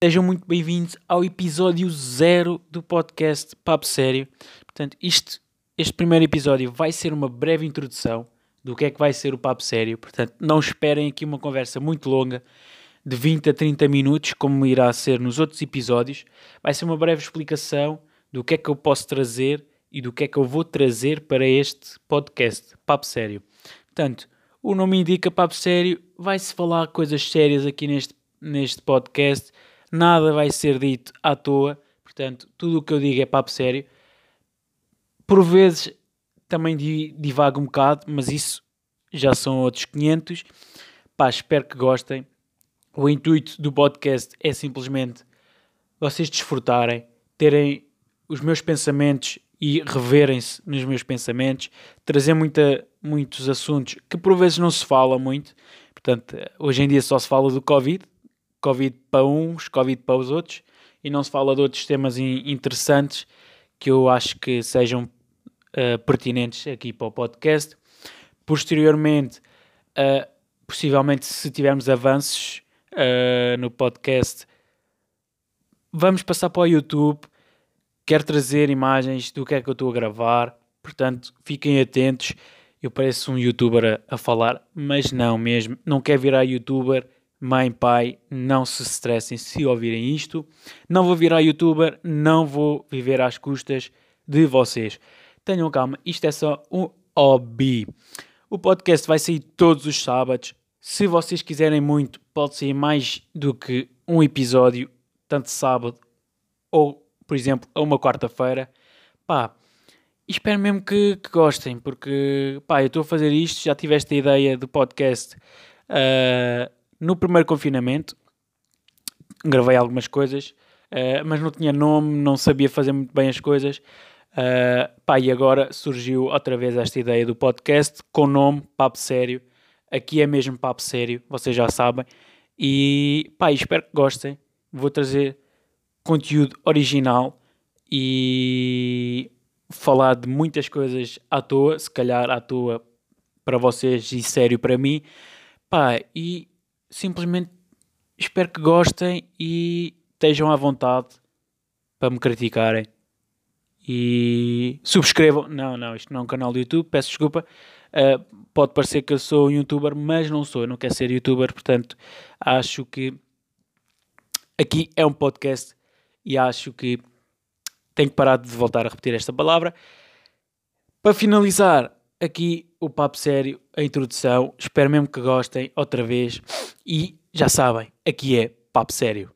Sejam muito bem-vindos ao episódio zero do podcast Papo Sério. Portanto, isto, este primeiro episódio vai ser uma breve introdução do que é que vai ser o Papo Sério. Portanto, não esperem aqui uma conversa muito longa, de 20 a 30 minutos, como irá ser nos outros episódios. Vai ser uma breve explicação do que é que eu posso trazer e do que é que eu vou trazer para este podcast, Papo Sério. Portanto, o nome indica Papo Sério, vai-se falar coisas sérias aqui neste, neste podcast nada vai ser dito à toa, portanto, tudo o que eu digo é papo sério. Por vezes também divago um bocado, mas isso já são outros 500. Pá, espero que gostem. O intuito do podcast é simplesmente vocês desfrutarem, terem os meus pensamentos e reverem-se nos meus pensamentos, trazer muita, muitos assuntos que por vezes não se fala muito. Portanto, hoje em dia só se fala do Covid, Covid para uns, Covid para os outros, e não se fala de outros temas interessantes que eu acho que sejam uh, pertinentes aqui para o podcast. Posteriormente, uh, possivelmente, se tivermos avanços uh, no podcast, vamos passar para o YouTube. Quero trazer imagens do que é que eu estou a gravar, portanto, fiquem atentos. Eu pareço um youtuber a, a falar, mas não mesmo, não quero virar youtuber Mãe, pai, não se estressem se ouvirem isto. Não vou virar youtuber, não vou viver às custas de vocês. Tenham calma, isto é só um hobby. O podcast vai sair todos os sábados. Se vocês quiserem muito, pode sair mais do que um episódio, tanto sábado ou, por exemplo, a uma quarta-feira. Pá, espero mesmo que, que, gostem, porque pá, eu estou a fazer isto, já tive esta ideia do podcast. Uh, no primeiro confinamento, gravei algumas coisas, uh, mas não tinha nome, não sabia fazer muito bem as coisas. Uh, pá, e agora surgiu outra vez esta ideia do podcast com nome Papo Sério. Aqui é mesmo Papo Sério, vocês já sabem. E pá, espero que gostem. Vou trazer conteúdo original e falar de muitas coisas à toa, se calhar à toa para vocês e sério para mim. Pá, e simplesmente espero que gostem e estejam à vontade para me criticarem. E subscrevam. Não, não, isto não é um canal do YouTube, peço desculpa. Uh, pode parecer que eu sou um youtuber, mas não sou, eu não quero ser youtuber, portanto acho que aqui é um podcast e acho que tenho que parar de voltar a repetir esta palavra. Para finalizar, aqui o papo sério, a introdução. Espero mesmo que gostem outra vez. E já sabem, aqui é papo sério.